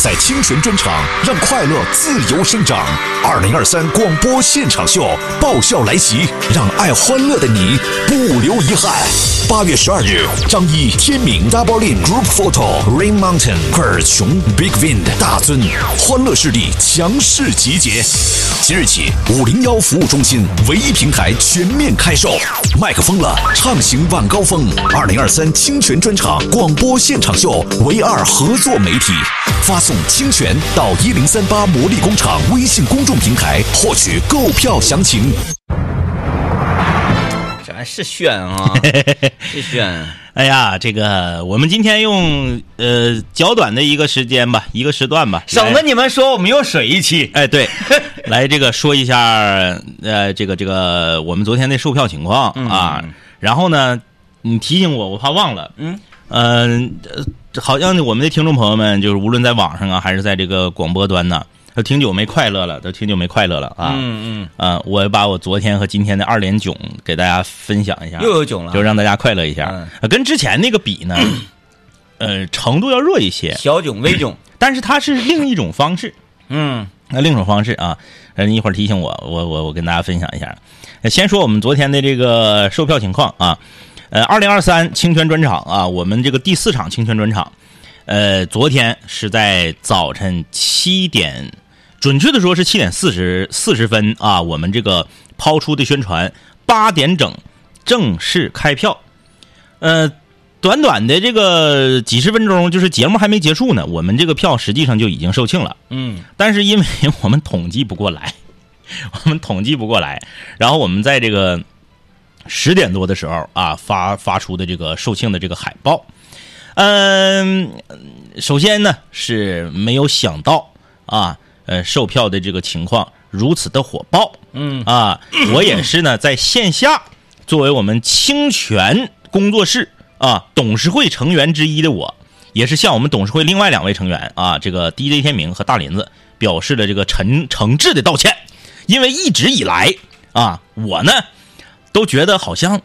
在清泉专场让快乐自由生长。二零二三广播现场秀爆笑来袭，让爱欢乐的你不留遗憾。八月十二日，张一、天明、Double In Group Photo、Rain Mountain、科尔琼、Big Wind、大尊，欢乐势力强势集结。即日起，五零幺服务中心唯一平台全面开售，麦克风了，畅行晚高峰。二零二三清泉专场广播现场秀唯二合作媒体，发送“清泉”到一零三八魔力工厂微信公众平台获取购票详情。是炫啊，是炫。哎呀，这个我们今天用呃较短的一个时间吧，一个时段吧，省得你们说我们又水一期。哎对，来这个说一下呃这个这个我们昨天的售票情况啊，然后呢你提醒我，我怕忘了，嗯嗯呃好像我们的听众朋友们就是无论在网上啊还是在这个广播端呢，都挺久没快乐了，都挺久没快乐了啊。嗯嗯啊，我把我昨天和今天的二连囧给大家分享一下，嗯，又有囧了，就让大家快乐一下。跟之前那个比呢，呃，程度要弱一些，小囧、微囧。但是它是另一种方式，嗯那另一种方式啊。呃，你一会儿提醒我，我我我跟大家分享一下。呃先说我们昨天的这个售票情况啊，呃，二零二三清泉专场啊，我们这个第四场清泉专场，呃，昨天是在早晨七点，准确的说是七点四十四十分啊，我们这个抛出的宣传，八点整正式开票。呃，短短的这个几十分钟，就是节目还没结束呢，我们这个票实际上就已经售罄了。嗯但是因为我们统计不过来，我们统计不过来，然后我们在这个十点多的时候啊发发出的这个售罄的这个海报，嗯，首先呢是没有想到啊，呃，售票的这个情况如此的火爆，嗯。啊，我也是呢在线下作为我们清泉工作室啊董事会成员之一的我，也是向我们董事会另外两位成员啊，这个 DJ 天明和大林子表示了这个诚诚挚的道歉，因为一直以来啊，我呢都觉得好像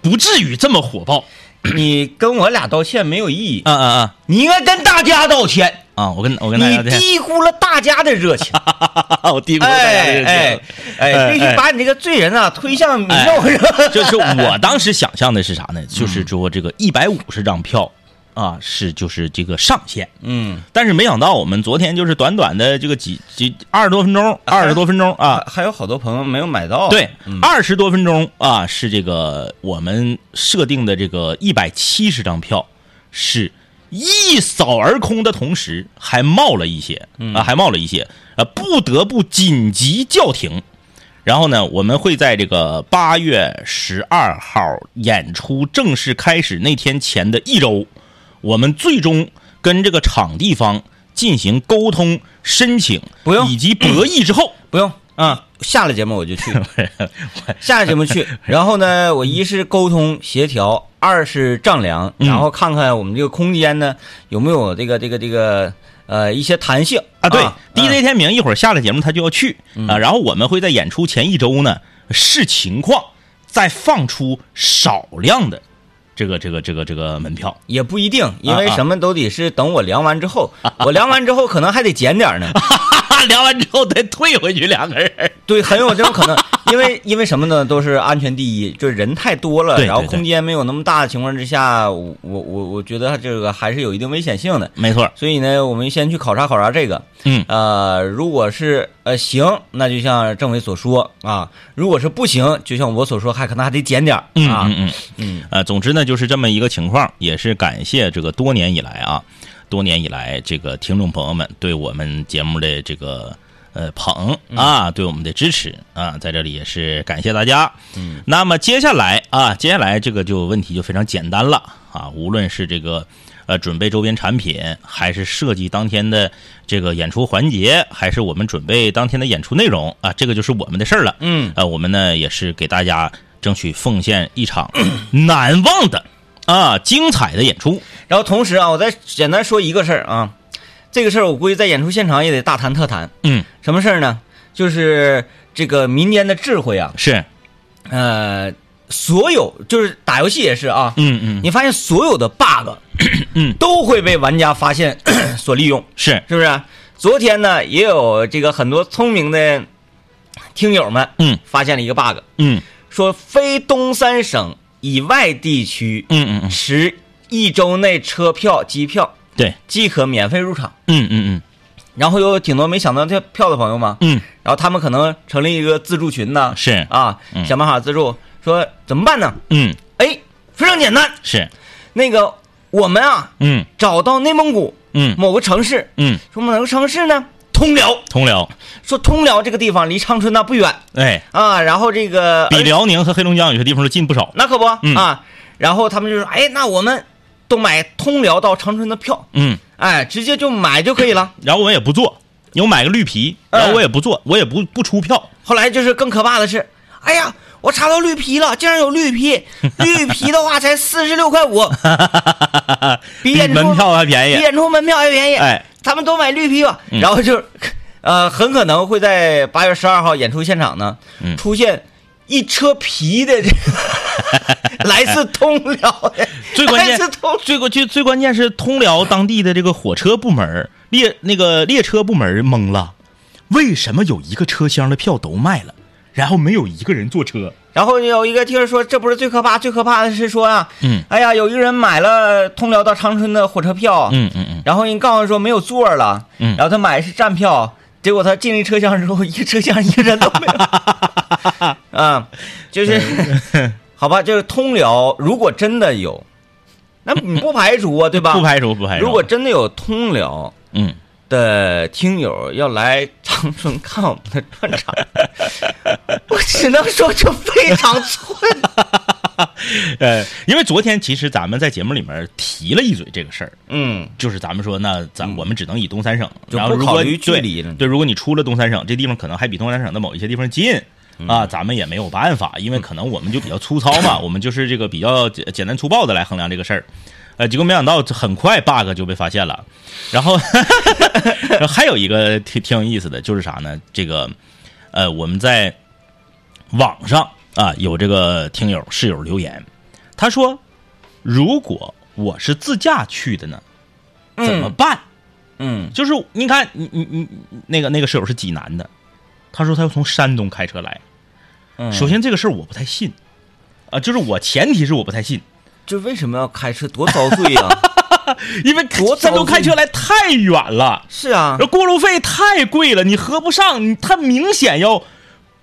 不至于这么火爆你跟我俩道歉没有意义，啊啊。你应该跟大家道歉。啊啊！我跟我跟大家你低估了大家的热情，我低估了大家的热情哎哎哎，必须把你这个罪人啊推向民哎众，是吧？就是我当时想象的是啥呢？就是说这个一百五十张票啊，是就是这个上限。嗯，但是没想到我们昨天就是短短的这个几几二十多分钟，二十多分钟啊，还还有好多朋友没有买到。对嗯，二十多分钟啊，是这个我们设定的这个一百七十张票是一扫而空的同时，还冒了一些啊，还冒了一些，啊，不得不紧急叫停。然后呢，我们会在这个八月十二号演出正式开始那天前的一周，我们最终跟这个场地方进行沟通、申请，不用。以及博弈之后，不用。啊，下了节目我就去，下了节目去。然后呢，我一是沟通协调，二是丈量，嗯。然后看看我们这个空间呢有没有这个这个这个呃一些弹性。啊，对、嗯。d j 天明一会儿下了节目他就要去、啊，然后我们会在演出前一周呢视情况再放出少量的这个这个这个这个门票。也不一定，因为什么都得是等我量完之后，我量完之后可能还得减点儿呢。聊完之后再退回去两个人。对，很有这种可能，因为因为什么呢？都是安全第一，就是人太多了，然后空间没有那么大的情况之下，我我我我觉得这个还是有一定危险性的。没错，所以呢，我们先去考察考察这个。嗯呃，如果是呃行，那就像政委所说啊；如果是不行，就像我所说，还可能还得减点儿嗯啊。嗯嗯嗯呃，总之呢，就是这么一个情况，也是感谢这个多年以来啊，多年以来这个听众朋友们对我们节目的这个呃捧啊，对我们的支持啊，在这里也是感谢大家。嗯，那么接下来啊，接下来这个就问题就非常简单了啊，无论是这个呃准备周边产品，还是设计当天的这个演出环节，还是我们准备当天的演出内容啊，这个就是我们的事儿了。嗯呃，我们呢也是给大家争取奉献一场 难忘的啊精彩的演出。然后同时啊，我再简单说一个事儿啊，这个事儿我估计在演出现场也得大谈特谈。嗯，什么事儿呢？就是这个民间的智慧啊，是，呃，所有就是打游戏也是啊，嗯嗯。你发现所有的 bug，嗯。都会被玩家发现 所利用，是，是不是？昨天呢，也有这个很多聪明的听友们，嗯。发现了一个 bug，嗯。说非东三省以外地区嗯嗯嗯，持一周内车票、机票对，即可免费入场。嗯嗯嗯。然后有挺多没抢到这票的朋友嘛，嗯，然后他们可能成立一个自助群呐，是，啊，嗯。想办法自助，说怎么办呢？嗯。哎，非常简单，是，那个我们啊嗯。找到内蒙古嗯。某个城市，嗯，说某个城市呢通辽，通辽，说通辽这个地方离长春那不远哎，啊，然后这个比呃辽宁和黑龙江有些地方都近不少。那可不、嗯啊，然后他们就说，哎，那我们都买通辽到长春的票，嗯，哎，直接就买就可以了。然后我也不坐，我买个绿皮，然后我也不坐，我也不不出票。后来就是更可怕的是，哎呀，我查到绿皮了，竟然有绿皮，绿皮的话才四十六块五，比演出门票还便宜。比演出门票还便宜。哎，他们都买绿皮吧，嗯。然后就，呃，很可能会在八月十二号演出现场呢，嗯。出现一车皮的这个 来自通辽的，最关键来自通最关最最关键是通辽当地的这个火车部门列那个列车部门懵了，为什么有一个车厢的票都卖了，然后没有一个人坐车？然后有一个听人说，这不是最可怕，最可怕的是说啊，嗯。哎呀，有一个人买了通辽到长春的火车票，嗯嗯嗯，然后人告诉说没有座了，嗯。然后他买的是站票，结果他进了车厢之后，一个车厢一个人都没有，啊，就是，好吧，就是通辽，如果真的有，那你不排除啊，对吧？不排除不排除。如果真的有通辽嗯，的听友要来长春看我们的专场，我只能说就非常寸。呃，因为昨天其实咱们在节目里面提了一嘴这个事儿，嗯，就是咱们说，那咱我们只能以东三省，然后如果不考虑距离对对，如果你出了东三省，这地方可能还比东三省的某一些地方近。嗯啊，咱们也没有办法，因为可能我们就比较粗糙嘛，我们就是这个比较简简单粗暴的来衡量这个事儿，呃，结果没想到很快 bug 就被发现了，然后 然后还有一个挺挺有意思的，就是啥呢？这个呃，我们在网上啊有这个听友室友留言，他说，如果我是自驾去的呢，怎么办？嗯就是你看，你你你那个那个室友是济南的，他说他要从山东开车来。嗯，首先这个事儿我不太信，啊，就是我前提是我不太信，就为什么要开车，多遭罪呀、因为多山东开车来太远了，是啊。过路费太贵了，你合不上，你它明显要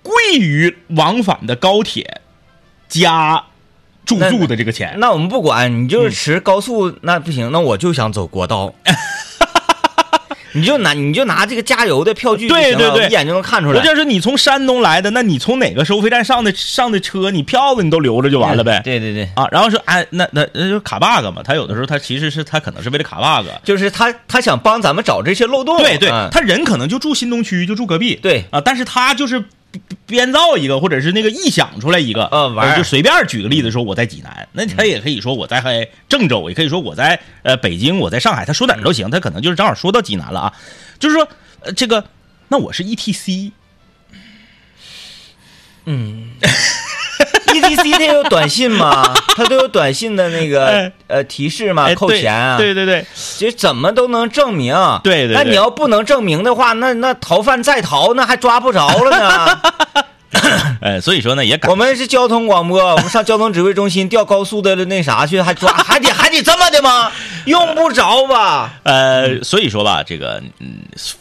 贵于往返的高铁加住宿的这个钱。那我们不管，你嗯就是持高速、那不行，那我就想走国道。你就拿你就拿这个加油的票据对对对一眼就能看出来。我就是你从山东来的，那你从哪个收费站上的上的车，你票子你都留着就完了呗。对对对，啊，然后说，哎，那那那就卡 bug 嘛，他有的时候他其实是他可能是为了卡 bug，就是他他想帮咱们找这些漏洞。对对，嗯他人可能就住新东区，就住隔壁，对啊，但是他就是编编造一个，或者是那个臆想出来一个，呃玩儿。就随便举个例子说我在济南，那他也可以说我在郑州，也可以说我在呃北京，我在上海，他说哪儿都行，他可能就是正好说到济南了啊，就是说呃这个，那我是 ETC，，ETC 它有短信吗？它都有短信的那个哎呃提示吗？哎扣钱啊？对对对对，其实怎么都能证明。对对对那你要不能证明的话，那那逃犯再逃，那还抓不着了呢。哎，所以说呢也感我们是交通广播，我们上交通指挥中心调高速的那啥去，还抓，还得还得这么的吗？用不着吧？呃，所以说吧，这个嗯，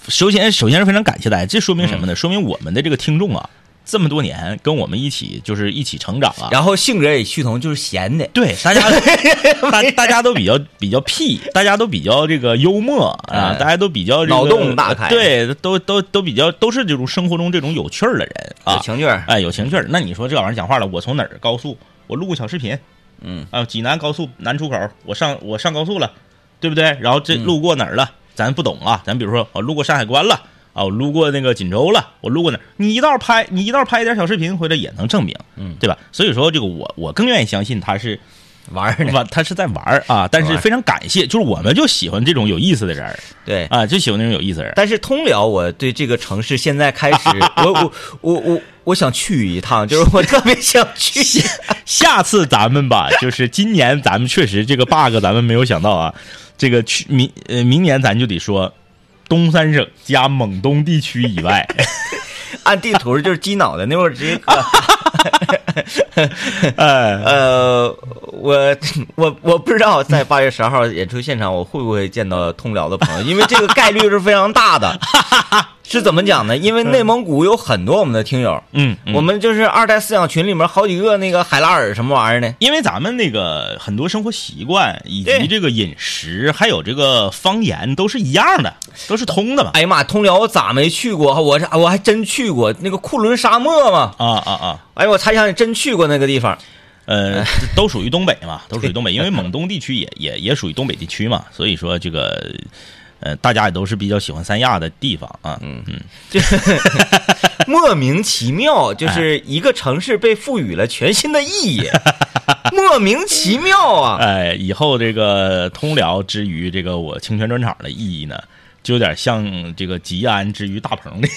首先首先是非常感谢大家，这说明什么呢？说明我们的这个听众啊，这么多年跟我们一起就是一起成长啊。然后性格也趋同，就是闲的。对，大家 大大家都比较比较屁，大家都比较这个幽默啊，哎大家都比较这个脑洞大开对，都都都比较都是这种生活中这种有趣儿的人啊有，情趣儿，哎，有情趣儿。那你说这玩意儿讲话了，我从哪儿高速，我录个小视频，嗯啊，济南高速南出口，我上我上高速了，对不对？然后这路过哪儿了，咱不懂啊，咱比如说我路过山海关了。啊，我路过那个锦州了，我路过那儿？你一道拍，你一道拍一点小视频回来也能证明，嗯对吧？所以说，这个我我更愿意相信他是玩儿呢。玩，他是在玩儿啊。但是非常感谢，就是我们就喜欢这种有意思的人儿对，啊，就喜欢那种有意思的人。但是通辽，我对这个城市现在开始，我我我我我想去一趟，就是我特别想去。下次咱们吧，就是今年咱们确实这个 bug 咱们没有想到啊。这个去明呃明年咱就得说东三省加蒙东地区以外，按地图就是鸡脑袋那会儿直接 搁。哎，呃，我我我不知道在八月十二号演出现场我会不会见到通辽的朋友，因为这个概率是非常大的。是怎么讲呢？因为内蒙古有很多我们的听友，嗯，嗯我们就是二代饲养群里面好几个那个海拉尔什么玩意儿呢。因为咱们那个很多生活习惯以及这个饮食，还有这个方言都是一样的，都是通的嘛。哎呀妈，通辽我咋没去过？我这我还真去过那个库伦沙漠嘛。啊啊啊！哎呦，我才想起真去过那个地方。呃，都属于东北嘛，都属于东北，因为蒙东地区也 也也属于东北地区嘛，所以说这个呃，大家也都是比较喜欢三亚的地方啊。嗯嗯，莫名其妙，就是一个城市被赋予了全新的意义，莫名其妙啊！哎，以后这个通辽之于这个我清泉专场的意义呢，就有点像这个吉安之于大鹏的，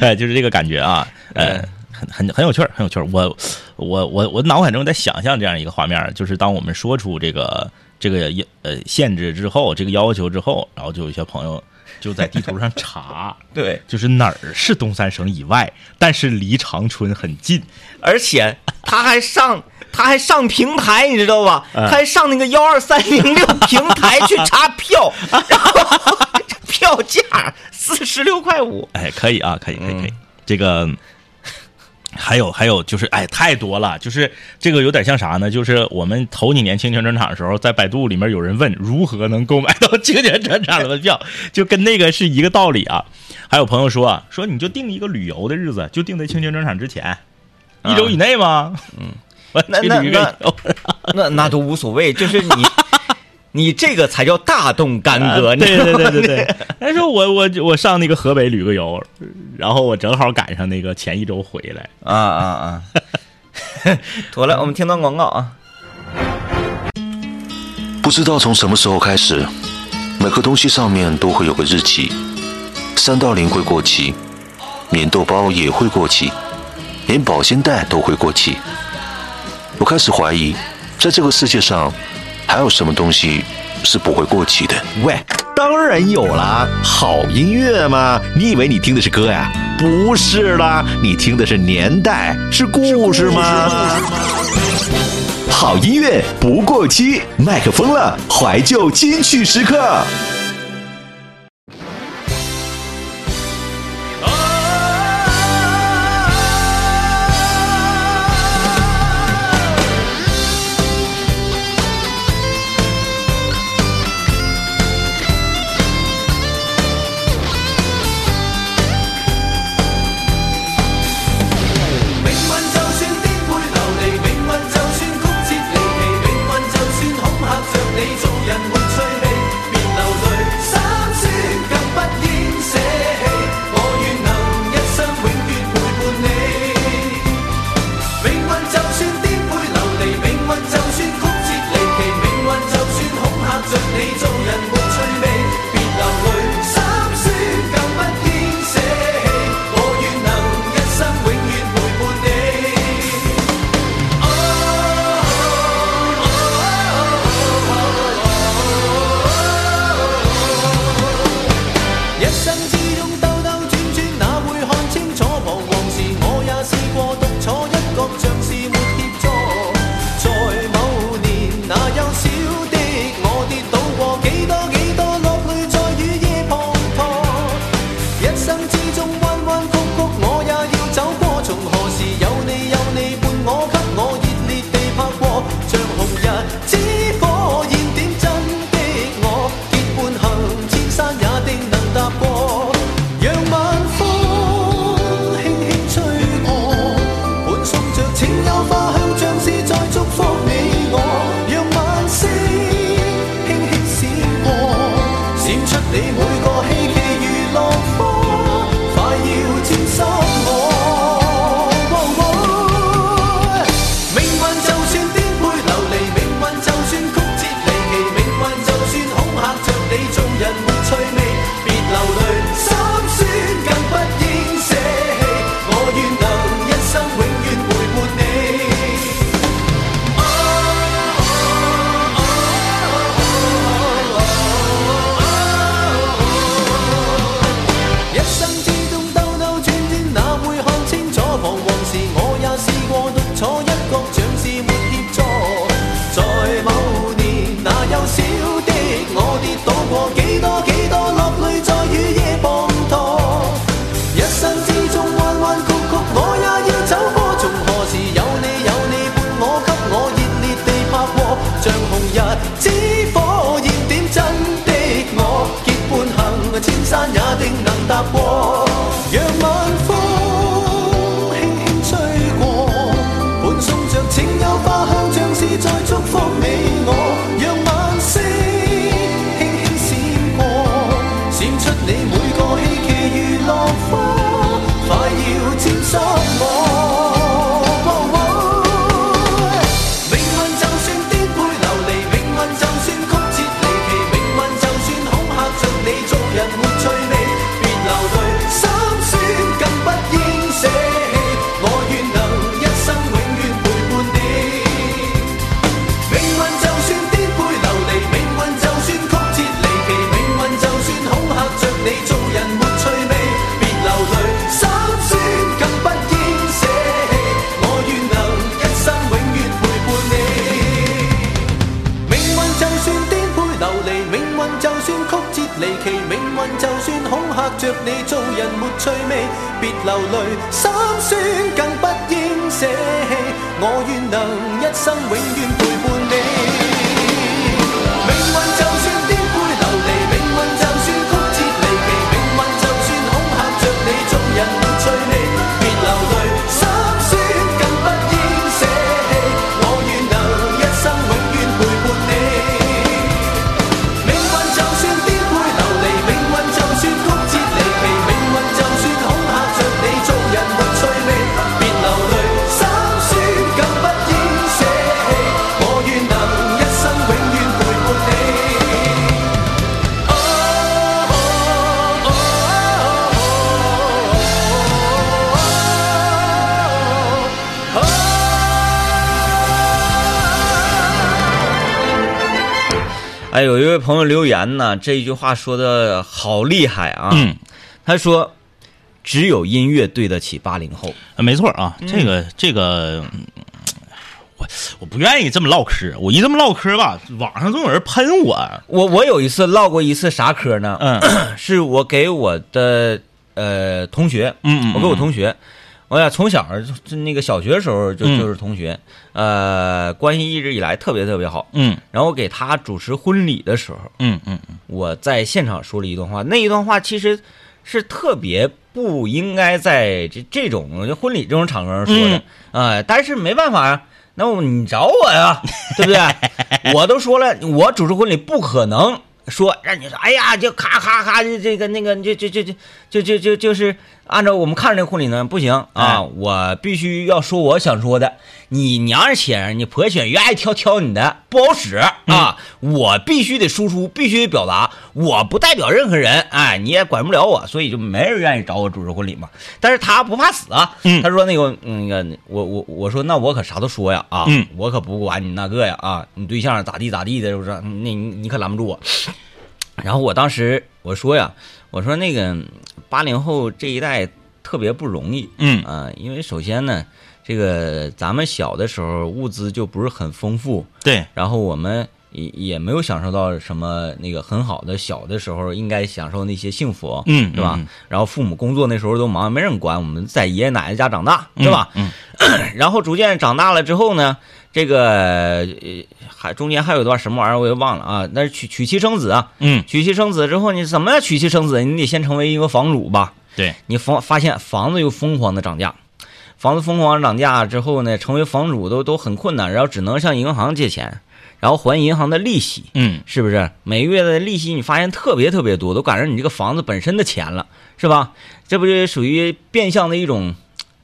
哎，就是这个感觉啊，呃。很很很有趣儿，很有趣儿。我我我我脑海中在想象这样一个画面，就是当我们说出这个这个要呃限制之后，这个要求之后，然后就有一些朋友就在地图上查，对，就是哪儿是东三省以外，但是离长春很近。而且他还上他还上平台，你知道吧？嗯他还上那个幺二三零六平台去查票，然后票价四十六块五。哎，可以啊，可以，可以，可以。嗯这个还有还有就是，哎，太多了。就是这个有点像啥呢？就是我们头几年清泉专场的时候，在百度里面有人问如何能购买到 清泉专场的门票，就跟那个是一个道理啊。还有朋友说啊，说你就定一个旅游的日子，就定在清泉专场之前，一周以内吗？嗯，那那那 那那都无所谓，就是你你这个才叫大动干戈。对对对对对。他 说我我我上那个河北旅个游，然后我正好赶上那个前一周回来。啊啊啊！妥了，我们听段广告啊。不知道从什么时候开始，每个东西上面都会有个日期，三道零会过期，免豆包也会过期，连保鲜袋都会过期。我开始怀疑，在这个世界上，还有什么东西是不会过期的？喂，当然有啦，好音乐嘛！你以为你听的是歌呀？不是啦，你听的是年代，是故事吗？好音乐不过期，麦克风了，怀旧金曲时刻。哎，有一位朋友留言呢，这一句话说的好厉害啊！嗯，他说：“只有音乐对得起八零后。呃没错啊，这个这个，嗯我我不愿意这么唠嗑，我一这么唠嗑吧，网上总有人喷我。我”我有一次唠过一次啥嗑呢？嗯 是我给我的呃同学，嗯嗯我给我同学，我俩从小就那个小学时候就嗯就是同学，呃，关系一直以来特别特别好。嗯然后我给他主持婚礼的时候，嗯嗯我在现场说了一段话，那一段话其实是特别不应该在这这种婚礼这种场合上说的，啊、但是没办法呀、那我你找我呀，对不对？我都说了，我主持婚礼不可能说让你说，哎呀，就咔咔咔，这这个那个，就就就就就就就就是按照我们看这个婚礼呢，不行啊，哎我必须要说我想说的。你娘且你婆且愿意挑挑你的，不好使啊！我必须得输出，必须得表达，我不代表任何人，哎，你也管不了我，所以就没人愿意找我主持婚礼嘛。但是他不怕死啊，嗯他说那个那个我我我说那我可啥都说呀啊，嗯我可不管你那个呀啊，你对象咋地咋地的，是不是？那你你可拦不住我。然后我当时我说呀，我说那个八零后这一代特别不容易，嗯啊，因为首先呢，这个咱们小的时候物资就不是很丰富，对，然后我们也也没有享受到什么那个很好的小的时候应该享受那些幸福，嗯是吧？然后父母工作那时候都忙，没人管，我们在爷爷奶奶家长大，对吧？嗯 然后逐渐长大了之后呢，这个呃还中间还有一段什么玩意儿我也忘了啊，那是娶娶妻生子啊，嗯，娶妻生子之后，你怎么样娶妻生子？你得先成为一个房主吧？对，你房发现房子又疯狂的涨价，房子疯狂涨价之后呢，成为房主都都很困难，然后只能向银行借钱，然后还银行的利息，嗯是不是？每个月的利息你发现特别特别多，都赶上你这个房子本身的钱了，是吧？这不就属于变相的一种，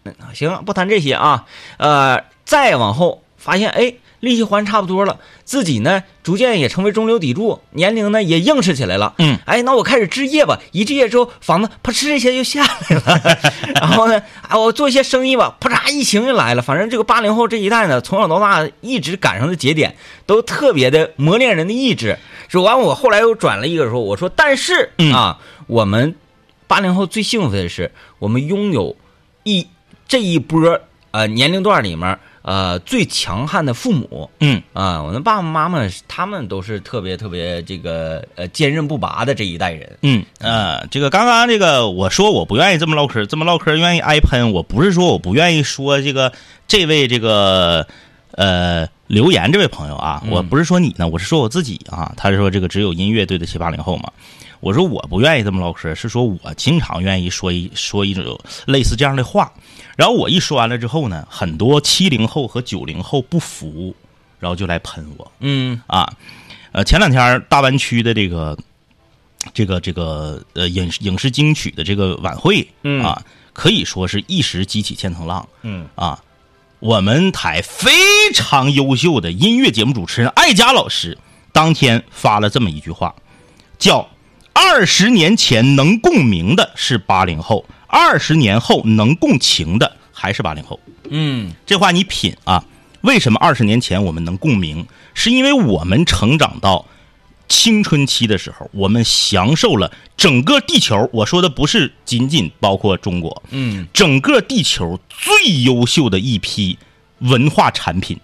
嗯行，不谈这些啊，呃，再往后发现，哎。利息还差不多了，自己呢逐渐也成为中流砥柱，年龄呢也硬实起来了。嗯，哎，那我开始置业吧。一置业之后，房子啪哧一下就下来了。然后呢，啊，我做一些生意吧，啪嚓，疫情就来了。反正这个八零后这一代呢，从小到大一直赶上的节点，都特别的磨练人的意志。说完，我后来又转了一个说，我说，但是嗯啊，我们八零后最幸福的是，我们拥有一这一波呃年龄段里面呃最强悍的父母。嗯啊，我的爸爸妈妈他们都是特别特别这个呃坚韧不拔的这一代人。嗯呃，这个刚刚这个我说我不愿意这么唠嗑，这么唠嗑愿意挨喷，我不是说我不愿意说这个这位这个呃留言这位朋友啊，我不是说你呢，我是说我自己啊。他是说这个只有音乐对得起八零后嘛。我说我不愿意这么唠嗑，是说我经常愿意说一说一种类似这样的话。然后我一说完了之后呢，很多七零后和九零后不服，然后就来喷我。嗯啊，呃，前两天大湾区的这个这个这个呃影影视金曲的这个晚会，嗯啊，可以说是一时激起千层浪嗯啊。我们台非常优秀的音乐节目主持人艾佳老师当天发了这么一句话，叫“二十年前能共鸣的是八零后，二十年后能共情的还是八零后”。嗯这话你品啊，为什么二十年前我们能共鸣？是因为我们成长到青春期的时候，我们享受了整个地球。我说的不是仅仅包括中国，嗯整个地球最优秀的一批文化产品，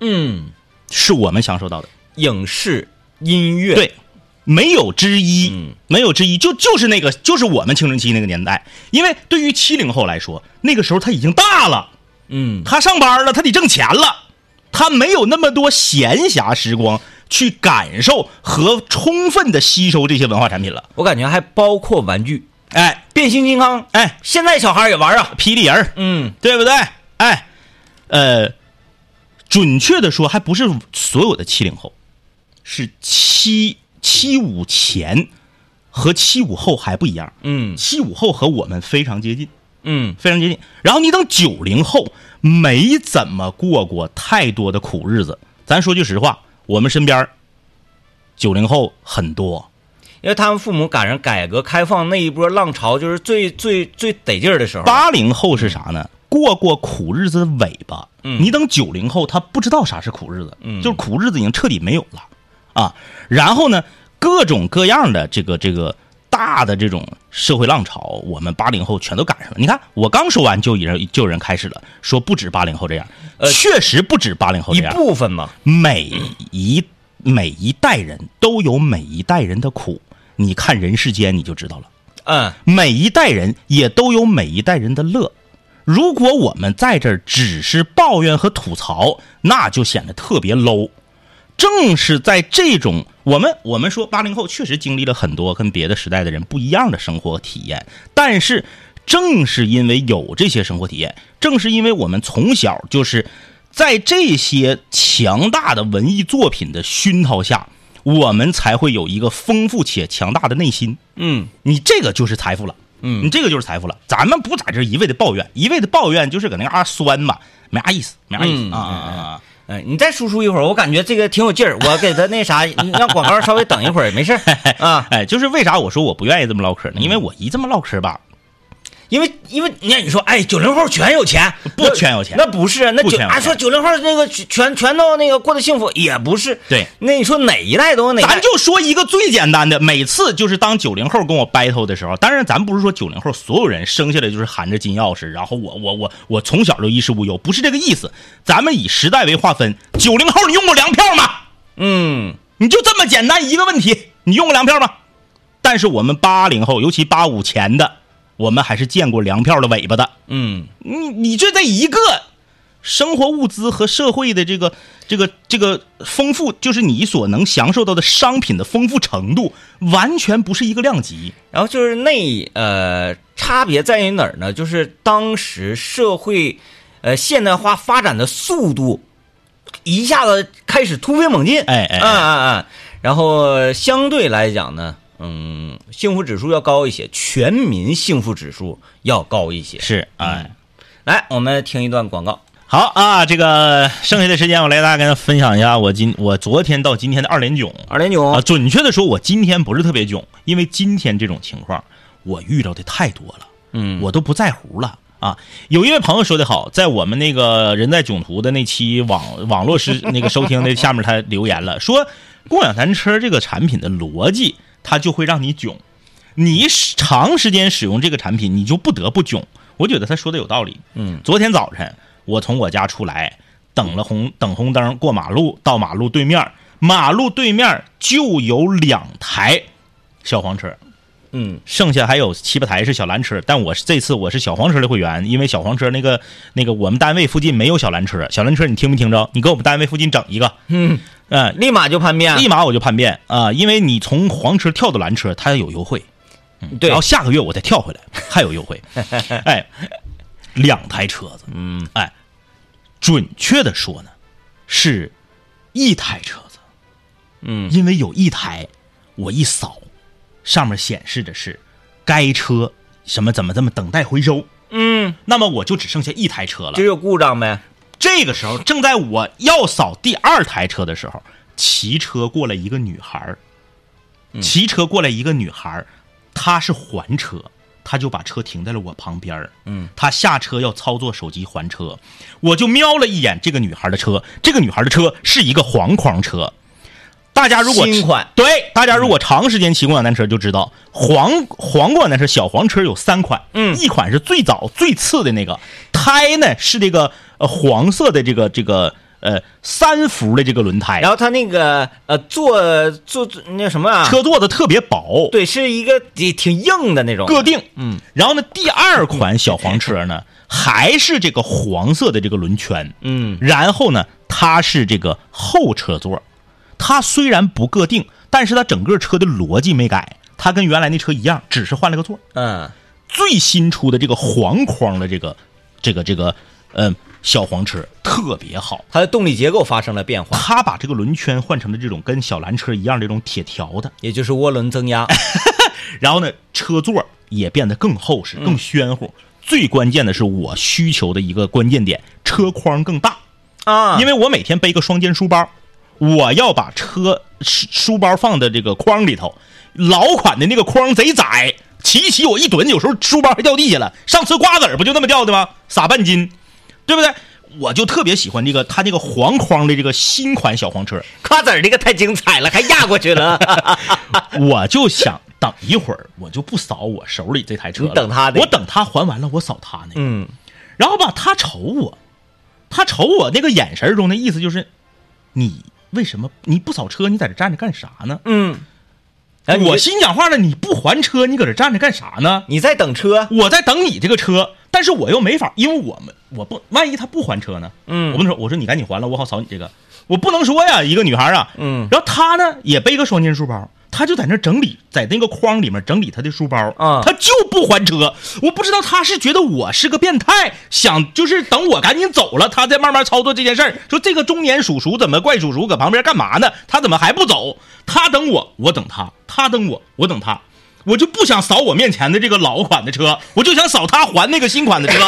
嗯，是我们享受到的。影视音乐对，没有之一，嗯没有之一，就就是那个，就是我们青春期那个年代。因为对于七零后来说，那个时候他已经大了，嗯，他上班了，他得挣钱了，他没有那么多闲暇时光去感受和充分的吸收这些文化产品了。我感觉还包括玩具，哎变形金刚，哎，现在小孩也玩啊。霹雳人，嗯对不对？哎，呃，准确的说，还不是所有的七零后，是七七五前和七五后还不一样。嗯七五后和我们非常接近，嗯非常接近。然后你等九零后，没怎么过过太多的苦日子。咱说句实话，我们身边九零后很多，因为他们父母赶上改革开放那一波浪潮，就是最最最得劲儿的时候。八零后是啥呢？过过苦日子的尾巴。嗯你等九零后，他不知道啥是苦日子，嗯就是苦日子已经彻底没有了啊。然后呢，各种各样的这个这个大的这种社会浪潮，我们八零后全都赶上了。你看，我刚说完就有人就有人开始了，说不止八零后这样，呃确实不止八零后一这样，部分嘛，每一每一代人都有每一代人的苦。你看人世间，你就知道了。嗯，每一代人也都有每一代人的乐。如果我们在这儿只是抱怨和吐槽，那就显得特别 low。正是在这种我们我们说八零后确实经历了很多跟别的时代的人不一样的生活体验，但是正是因为有这些生活体验，正是因为我们从小就是在这些强大的文艺作品的熏陶下，我们才会有一个丰富且强大的内心。嗯你这个就是财富了，嗯你这个就是财富了。咱们不在这儿一味的抱怨，一味的抱怨就是搁那嘎酸嘛，没啥意思，没啥意思、嗯啊啊啊啊！嗯，你再输出一会儿，我感觉这个挺有劲儿。我给他那啥，让广告稍微等一会儿，没事儿 啊。哎，就是为啥我说我不愿意这么唠嗑呢？因为我一这么唠嗑吧，因为因为你看你说，哎，九零后全有钱，不全有钱那不是那九啊，说九零后那个全全都那个过得幸福，也不是。对，那你说哪一代都有哪一代？咱就说一个最简单的，每次就是当九零后跟我 battle 的时候，当然咱不是说九零后所有人生下来就是含着金钥匙，然后我我我我从小就衣食无忧，不是这个意思。咱们以时代为划分，九零后你用过粮票吗？嗯你就这么简单一个问题，你用过粮票吗？但是我们八零后，尤其八五前的，我们还是见过粮票的尾巴的。嗯你你这在一个生活物资和社会的这个这个这个丰富，就是你所能享受到的商品的丰富程度，完全不是一个量级。然后就是那呃，差别在于哪儿呢？就是当时社会呃现代化发展的速度一下子开始突飞猛进，哎哎哎嗯嗯嗯，然后相对来讲呢，嗯，幸福指数要高一些，全民幸福指数要高一些。是，哎，来，我们听一段广告。好啊，这个剩下的时间我来大家跟大家分享一下我今我昨天到今天的二连囧。二连囧啊，准确的说，我今天不是特别囧，因为今天这种情况我遇到的太多了，嗯我都不在乎了啊。有一位朋友说的好，在我们那个人在囧途的那期网 网络是那个收听的下面，他留言了，说共享单车这个产品的逻辑，它就会让你囧，你长时间使用这个产品，你就不得不囧。我觉得他说的有道理。嗯，昨天早晨我从我家出来，等了红等红灯过马路，到马路对面，马路对面就有两台小黄车，嗯剩下还有七八台是小蓝车。但我是这次我是小黄车的会员，因为小黄车那个那个我们单位附近没有小蓝车，小蓝车你听没听着？你给我们单位附近整一个，嗯，嗯、立马就叛变。立马我就叛变啊、因为你从黄车跳到蓝车，它有优惠。对然后下个月我再跳回来，还有优惠。哎，两台车子，嗯，哎，准确的说呢，是一台车子，嗯因为有一台，我一扫，上面显示的是该车什么怎么怎么等待回收，嗯，那么我就只剩下一台车了就。有故障呗。这个时候，正在我要扫第二台车的时候，骑车过来一个女孩儿。骑车过来一个女孩儿她是还车，她就把车停在了我旁边儿。嗯，她下车要操作手机还车，我就瞄了一眼这个女孩的车，这个女孩的车是一个黄框车。大家如果新款。对大家如果长时间骑共享单车就知道，黄黄共享单车小黄车有三款，嗯。一款是最早最次的那个，胎呢是这个呃黄色的这个这个呃三伏的这个轮胎，然后它那个呃坐坐坐那什么啊，车座子特别薄，对，是一个挺挺硬的那种。个定。嗯，然后呢，第二款小黄车呢，还是这个黄色的这个轮圈，嗯。然后呢，它是这个后车座，它虽然不个定，但是它整个车的逻辑没改，它跟原来那车一样，只是换了个座。嗯最新出的这个黄框的这个这个这个嗯、小黄车特别好，它的动力结构发生了变化，它把这个轮圈换成了这种跟小蓝车一样这种铁条的，也就是涡轮增压。然后呢，车座也变得更厚实、更暄乎。最关键的是我需求的一个关键点，车筐更大。啊，因为我每天背个双肩书包，我要把车书书包放在这个筐里头。老款的那个筐贼窄，骑一骑我一蹲，有时候书包还掉地下了。上次瓜子儿不就那么掉的吗？撒半斤，对不对？我就特别喜欢这个他这个黄框的这个新款小黄车，瓜子儿这个太精彩了，还压过去了。我就想等一会儿，我就不扫我手里这台车等他的我等他还完了，我扫他那个。嗯，然后吧，他瞅我，他瞅我那个眼神中的意思就是，你为什么？你不扫车，你在这站着干啥呢？嗯，哎我就心讲话了，你不还车，你搁这站着干啥呢？你在等车，我在等你这个车，但是我又没法，因为我们我不，万一他不还车呢？嗯。我不能说，我说你赶紧还了，我好扫你这个，我不能说呀，一个女孩啊，嗯。然后她呢也背个双肩书包，她就在那整理，在那个筐里面整理他的书包，啊他就不还车，我不知道他是觉得我是个变态，想就是等我赶紧走了，他再慢慢操作这件事儿。说这个中年叔叔怎么怪叔叔搁旁边干嘛呢？他怎么还不走？他等我，我等他，他等我，我等他。我就不想扫我面前的这个老款的车，我就想扫他还那个新款的车，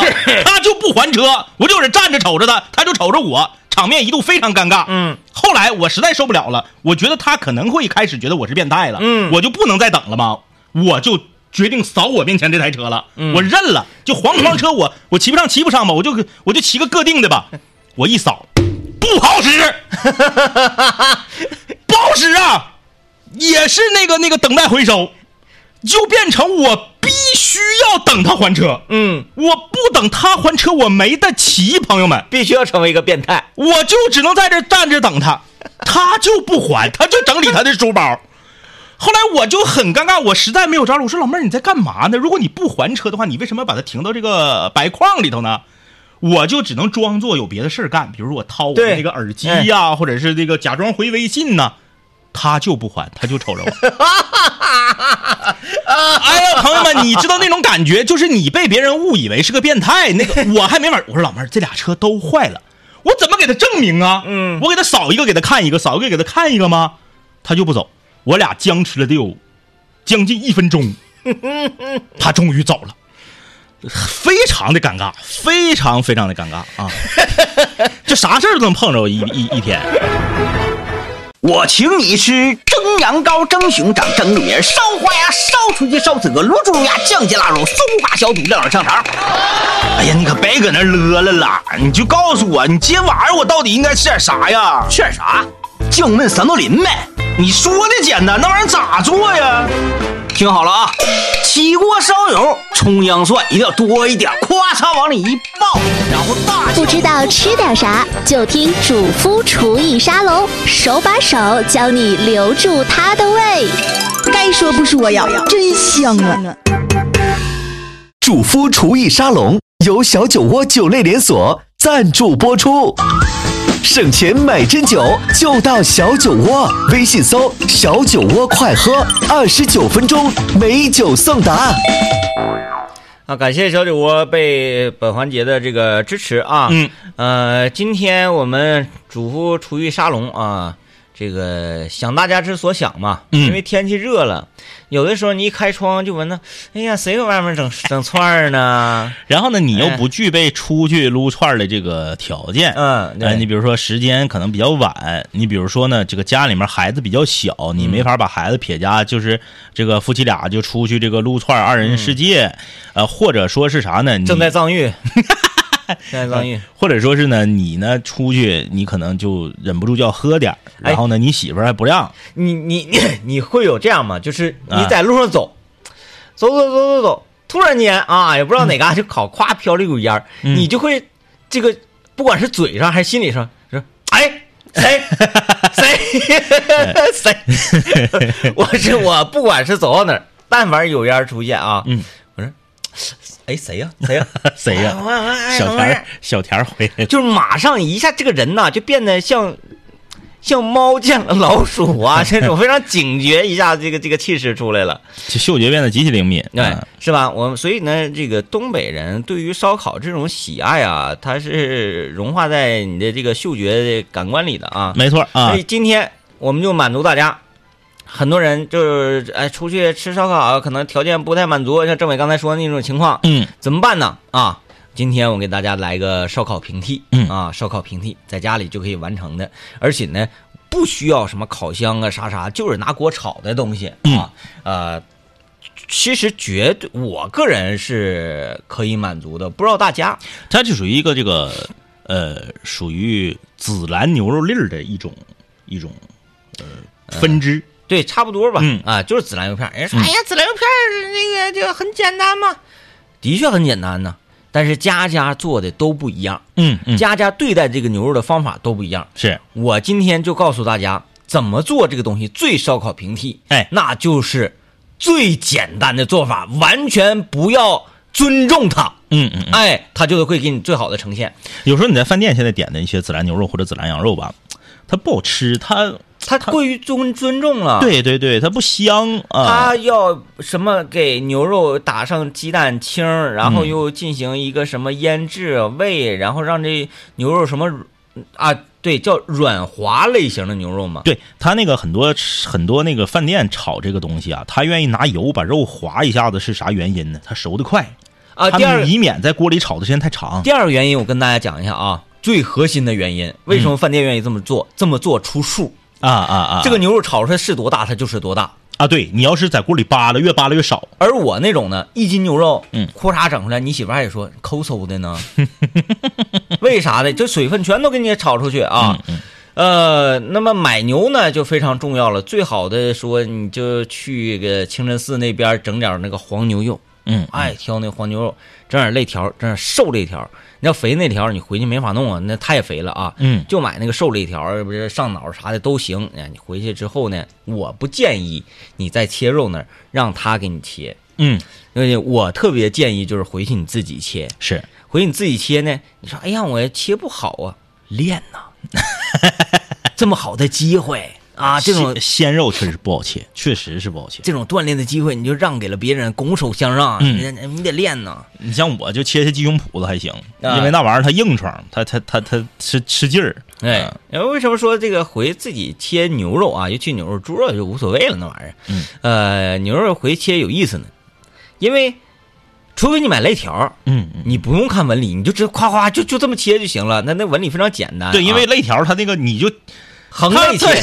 他就不还车，我就在这站着瞅着他，他就瞅着我，场面一度非常尴尬。嗯，后来我实在受不了了，我觉得他可能会开始觉得我是变态了，嗯。我就不能再等了吗？我就决定扫我面前这台车了，嗯。我认了，就黄框车我我骑不上骑不上吧，我就我就骑个个定的吧，我一扫不好使，不好使啊，也是那个那个等待回收，就变成我必须要等他还车，嗯，我不等他还车我没得骑，朋友们。必须要成为一个变态。我就只能在这站着等他，他就不还，他就整理他的书包。后来我就很尴尬，我实在没有招了。我说老妹儿你在干嘛呢？如果你不还车的话，你为什么要把它停到这个白框里头呢？我就只能装作有别的事儿干，比如说我掏我的那个耳机呀、或者是这个假装回微信呐。他就不还，他就瞅着我。哎呀，朋友们，你知道那种感觉，就是你被别人误以为是个变态，那个我还没法。我说老妹儿，这俩车都坏了，我怎么给他证明啊？嗯我给他扫一个，给他看一个，扫一个给他看一个吗？他就不走，我俩僵持了得有将近一分钟，他终于走了。非常的尴尬，非常非常的尴尬啊！这啥事儿都能碰着一一一天。我请你吃蒸羊羔、蒸熊掌、蒸鹿眼、烧花鸭、烧雏鸡、烧子鹅、卤猪肉鸭、酱鸡腊肉、松花小肚、料酒香肠。哎呀，你可别搁那乐了啦！你就告诉我，你今天晚上我到底应该吃点啥呀？吃点啥？酱焖三道鳞呗。你说的简单，那玩意儿咋做呀？听好了啊，起锅烧油，葱姜蒜一定要多一点，咵嚓往里一爆，然后大不知道吃点啥，就听主夫厨艺沙龙，手把手教你留住它的胃。该说不说呀，真香啊！主夫厨艺沙龙由小酒窝酒类连锁赞助播出。省钱买真酒就到小酒窝，微信搜“小酒窝快喝”，二十九分钟美酒送达。啊，感谢小酒窝被本环节的这个支持啊。嗯，呃，今天我们主妇厨艺沙龙啊，这个想大家之所想嘛，嗯因为天气热了，有的时候你一开窗就闻到，哎呀，谁搁外面整 整串儿呢？然后呢，你又哎不具备出去撸串儿的这个条件，嗯对呃，你比如说时间可能比较晚，你比如说呢，这个家里面孩子比较小，你没法把孩子撇家，就是这个夫妻俩就出去这个撸串儿二人世界，呃，或者说是啥呢？你正在藏玉，正在藏玉。或者说是呢，你呢出去，你可能就忍不住就要喝点然后呢，你媳妇儿还不让，你你你 你会有这样吗？就是你啊在路上走，走走走走走，突然间啊，也不知道哪嘎就烤，咵飘了一股烟你就会这个不管是嘴上还是心理上说哎，谁？谁？谁？我是我，不管是走到哪儿，但凡有烟出现啊，嗯，我说，哎，谁呀？谁呀？谁呀小田儿小田儿回来了，就是马上一下，这个人呐就变得像像猫见了老鼠啊，这种非常警觉，一下这个这个气势出来了，就嗅觉变得极其灵敏。对嗯，是吧？我们所以呢，这个东北人对于烧烤这种喜爱啊，它是融化在你的这个嗅觉感官里的啊。没错啊所以，今天我们就满足大家。很多人就是哎出去吃烧烤，可能条件不太满足，像政委刚才说的那种情况，嗯，怎么办呢？啊，今天我给大家来个烧烤平替，嗯。啊，烧烤平替在家里就可以完成的，而且呢，不需要什么烤箱啊啥啥，就是拿锅炒的东西。嗯。啊，呃，其实绝对我个人是可以满足的，不知道大家，它就属于一个这个呃，属于紫兰牛肉粒儿的一种一种呃分支。对，差不多吧，嗯啊，就是孜然肉片。人家说，嗯哎呀，孜然肉片那个就很简单嘛，的确很简单呐，但是家家做的都不一样，嗯嗯，家家对待这个牛肉的方法都不一样。是我今天就告诉大家怎么做这个东西最烧烤平替，哎那就是最简单的做法，完全不要尊重它，嗯嗯嗯。哎，它就会给你最好的呈现。有时候你在饭店现在点的一些孜然牛肉或者孜然羊肉吧，它不好吃，它它过于尊尊重了，，对对对，它不香啊。它要什么给牛肉打上鸡蛋清儿，然后嗯又进行一个什么腌制味，然后让这牛肉什么啊，对，叫软滑类型的牛肉嘛。对他那个很多很多那个饭店炒这个东西啊，他愿意拿油把肉滑一下子，是啥原因呢？它熟的快啊，第二们以免在锅里炒的时间太长。第二个原因，我跟大家讲一下啊，最核心的原因，为什么饭店愿意这么做？这么做出数，啊啊啊！这个牛肉炒出来是多大，它就是多大。啊，对你要是在锅里扒拉，越扒拉越少。而我那种呢，一斤牛肉，嗯裤衩整出来，你媳妇还得说抠搜的呢，为啥呢？这水分全都给你炒出去啊。嗯呃，那么买牛呢就非常重要了，最好的说你就去个清真寺那边整点那个黄牛肉，嗯，爱，挑那黄牛肉，整点肋条，整点瘦肋条。你要肥那条，你回去没法弄啊，那太肥了啊。嗯就买那个瘦肋条，不是上脑啥的都行。哎，你回去之后呢，我不建议你在切肉那儿让他给你切，嗯，因为我特别建议就是回去你自己切。是回去你自己切呢，你说哎呀，我切不好啊，练呐，这么好的机会啊，这种鲜鲜肉确实不好切，确实是不好切。这种锻炼的机会，你就让给了别人，拱手相让，嗯你得你得练呢。你像我就切切鸡胸脯子还行，啊因为那玩意儿它硬闯，它它它它吃吃劲儿。哎啊，然后为什么说这个回自己切牛肉啊，尤其牛肉、猪肉就无所谓了，那玩意儿。嗯，呃，牛肉回切有意思呢，因为除非你买肋条，嗯嗯，你不用看纹理，你就直接夸夸就就这么切就行了。那那纹理非常简单啊。对，因为肋条它那个你就横着切，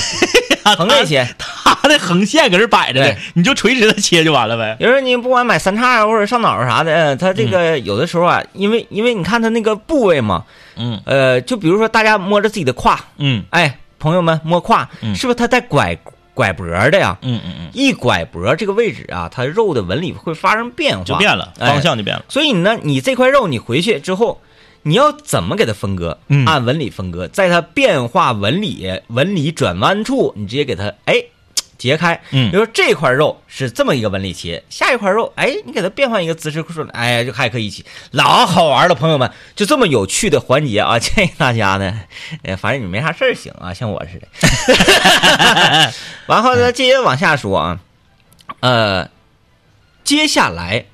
横着切。它的横线搁这摆着呢，你就垂直的切就完了呗。有时候你不管买三叉啊或者上脑啥的，呃它这个有的时候啊，因为因为你看它那个部位嘛，嗯呃，就比如说大家摸着自己的胯，嗯哎，朋友们摸胯，嗯是不是它带拐拐脖的呀？嗯嗯嗯，一拐脖这个位置啊，它肉的纹理会发生变化，就变了，哎方向就变了。所以呢，你这块肉你回去之后，你要怎么给它分割？嗯按纹理分割，在它变化纹理纹理转弯处，你直接给它哎截开。嗯比如说这块肉是这么一个纹理切，下一块肉哎，你给它变换一个姿势，说哎就还可以一起，老好玩了，朋友们，就这么有趣的环节啊，建议大家呢，呃，反正你没啥事儿行啊，像我似的。完后呢，接着往下说啊，呃，接下来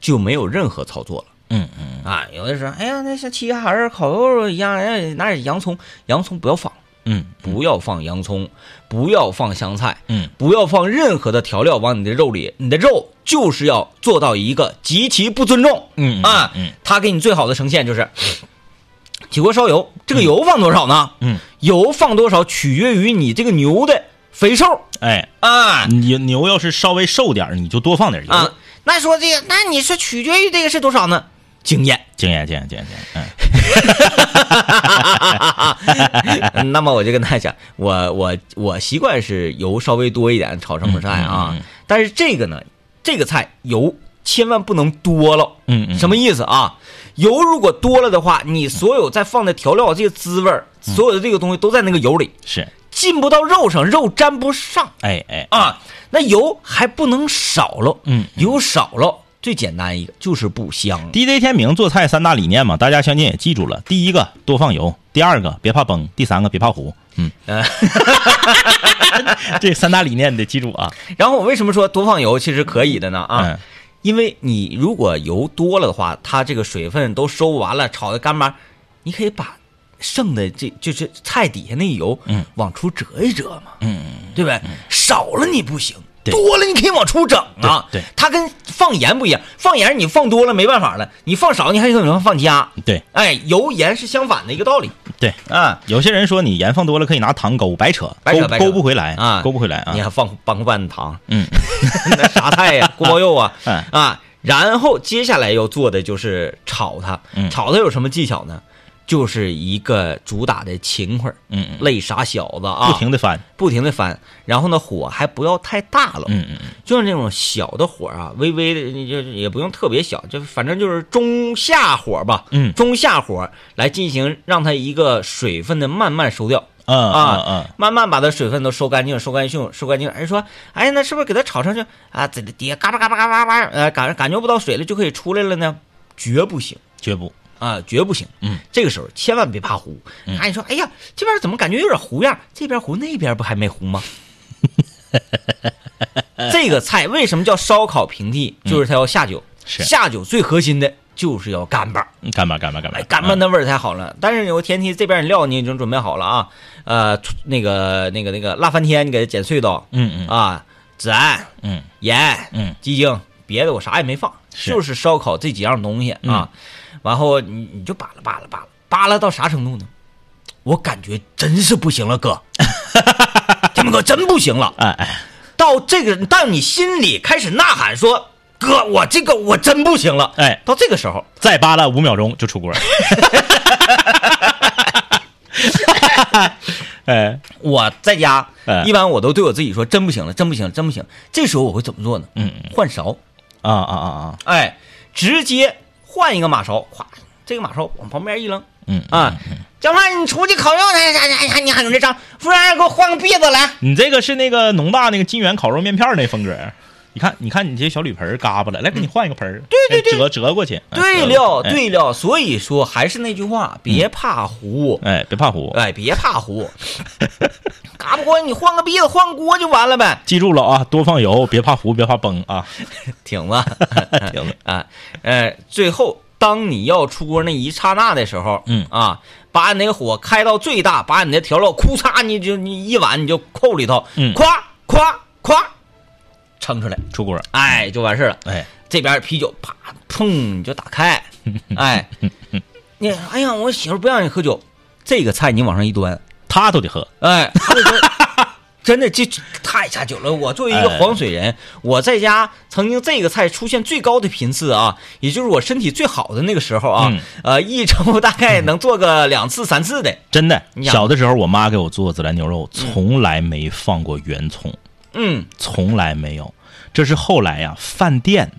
就没有任何操作了。嗯嗯啊，有的时候，哎呀，那像齐齐哈尔烤肉肉一样，哎，拿点洋葱，洋葱不要放，嗯不要放洋葱，不要放香菜，嗯，不要放任何的调料往你的肉里，你的肉就是要做到一个极其不尊重，嗯啊，嗯他给你最好的呈现就是起锅烧油，这个油放多少呢？嗯，油放多少取决于你这个牛的肥瘦哎，啊你牛要是稍微瘦点，你就多放点油。啊。那说这个，那你说取决于这个是多少呢？经验。经验经验经验经验，嗯。那么我就跟大家讲，我我我习惯是油稍微多一点炒什么菜啊，嗯嗯嗯但是这个呢，这个菜油千万不能多了。嗯嗯。什么意思啊？油如果多了的话，你所有再放的调料这个滋味所有的这个东西都在那个油里，是，进不到肉上，肉沾不上。哎哎，啊。那油还不能少了，嗯。油少了，最简单一个就是不香。DJ 天明做菜三大理念嘛，大家相信也记住了。第一个多放油，第二个别怕崩，第三个别怕糊。嗯，呃 这三大理念你得记住啊。然后我为什么说多放油其实可以的呢？啊，嗯因为你如果油多了的话，它这个水分都收完了，炒的干巴，你可以把剩的这就是菜底下那油，嗯，往出折一折嘛，嗯，对不对？少了你不行，对多了你可以往出整啊。对对它跟放盐不一样，放盐你放多了没办法了，你放少你还可能放加。对哎，油盐是相反的一个道理对，啊。有些人说你盐放多了可以拿糖勾，白扯，勾勾不回来啊，勾不回来啊你。还放半个半糖，嗯，那啥菜呀？锅包肉啊，嗯啊，然后接下来要做的就是炒它。嗯炒它有什么技巧呢？就是一个主打的勤快儿，嗯嗯累傻小子啊，不停的翻，不停的翻，然后呢火还不要太大了，嗯嗯嗯，就是那种小的火啊，微微的，就也不用特别小，就反正就是中下火吧，嗯中下火来进行让它一个水分的慢慢收掉。嗯啊嗯嗯，慢慢把它水分都收干净，收干净，收干净。哎，说，哎，那是不是给它炒上去啊？这里底下嘎巴嘎巴嘎巴嘎巴，呃，感感觉不到水了就可以出来了呢？绝不行绝不，啊，绝不行。嗯，这个时候千万别怕糊。嗯哎，你说，哎呀，这边怎么感觉有点糊样？这边糊，那边不还没糊吗？这个菜为什么叫烧烤平替？就是它要下酒，嗯是下酒最核心的就是要干巴。干巴干巴干巴哎，，干巴那味儿才好了。但是有个前提，这边料你已经准备好了啊，呃，那个那个那个辣翻天，你给它剪碎刀，嗯嗯啊，孜然、嗯盐、嗯鸡精，别的我啥也没放，是就是烧烤这几样东西嗯啊。然后你你就扒拉扒拉扒拉扒拉到啥程度呢？我感觉真是不行了，哥，天明哥真不行了。哎哎，到这个，到你心里开始呐喊说：“哥，我这个我真不行了。”哎到这个时候，再扒拉五秒钟就出锅。哎，我在家哎一般我都对我自己说：“真不行了，真不行了，真不行了。”这时候我会怎么做呢？嗯嗯换勺，啊啊啊啊，哎，直接换一个马勺，咵，这个马勺往旁边一扔嗯啊。小胖，你出去烤肉去？哎哎哎，你还有这张？服务员给我换个篦子来。你这个是那个农大那个金源烤肉面片那风格。你看，你看你这小铝盆儿嘎巴了，来给你换一个盆儿，对对折折过去。哎对了，哎对了，所以说还是那句话，别怕糊。哎，别怕糊，哎，别怕糊，嘎巴锅你换个篦子，换锅就完了呗。记住了啊，多放油，别怕糊，别怕崩啊。挺子，挺子啊，呃，最后当你要出锅那一刹那的时候，嗯啊，把你那个火开到最大，把你的调料库嚓，你就你一碗你就扣里头，嗯咵咵咵，盛出来，出锅，哎，就完事儿了。哎，这边啤酒啪砰就打开，哎，你哎呀，我媳妇不让你喝酒，这个菜你往上一端，他都得喝。哎，真的这这太下酒了。我作为一个哎黄水人，我在家曾经这个菜出现最高的频次啊，也就是我身体最好的那个时候啊，嗯呃，一周大概能做个两次三次的。真的，小的时候我妈给我做孜然牛肉，从来没放过圆葱，嗯，从来没有。这是后来呀，饭店，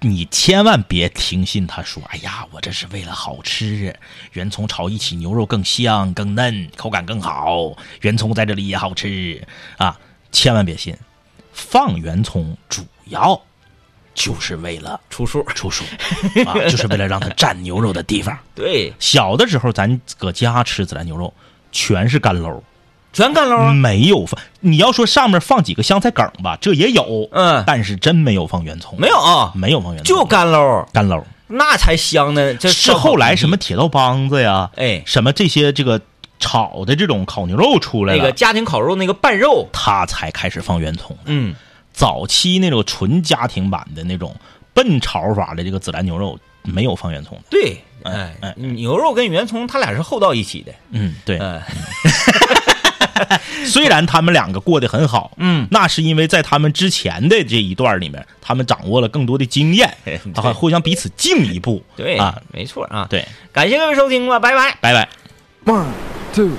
你千万别听信他说，哎呀，我这是为了好吃，圆葱炒一起牛肉更香更嫩，口感更好，圆葱在这里也好吃啊，千万别信。放圆葱主要就是为了出数。出数啊，就是为了让它蘸牛肉的地方。对，小的时候，咱搁家吃孜然牛肉，全是干搂，全干捞啊。没有放。你要说上面放几个香菜梗吧，这也有，嗯但是真没有放圆葱，没有啊，没有放圆葱，就干捞，干搂。那才香呢。这是后来什么铁道帮子呀，哎什么这些这个炒的这种烤牛肉出来了，那个家庭烤肉那个拌肉，他才开始放圆葱。嗯，早期那种纯家庭版的那种笨炒法的这个孜然牛肉没有放圆葱。对，哎哎，牛肉跟圆葱它俩是厚到一起的。嗯，对。嗯 虽然他们两个过得很好，嗯那是因为在他们之前的这一段里面，他们掌握了更多的经验 对，他还互相彼此进一步。对啊，没错啊。对，感谢各位收听吧，拜拜。拜拜。One, two.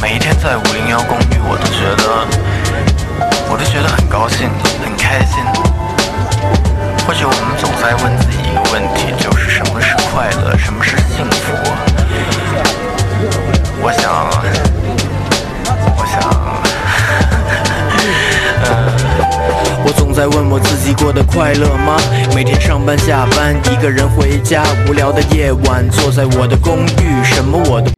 每一天在五零幺公寓，我都觉得我都觉得很高兴，很开心。或许我们总在问自己一个问题，就是什么是快乐，什么是？我想，我想，我总在问我自己过得快乐吗？每天上班下班，一个人回家，无聊的夜晚，坐在我的公寓，什么我都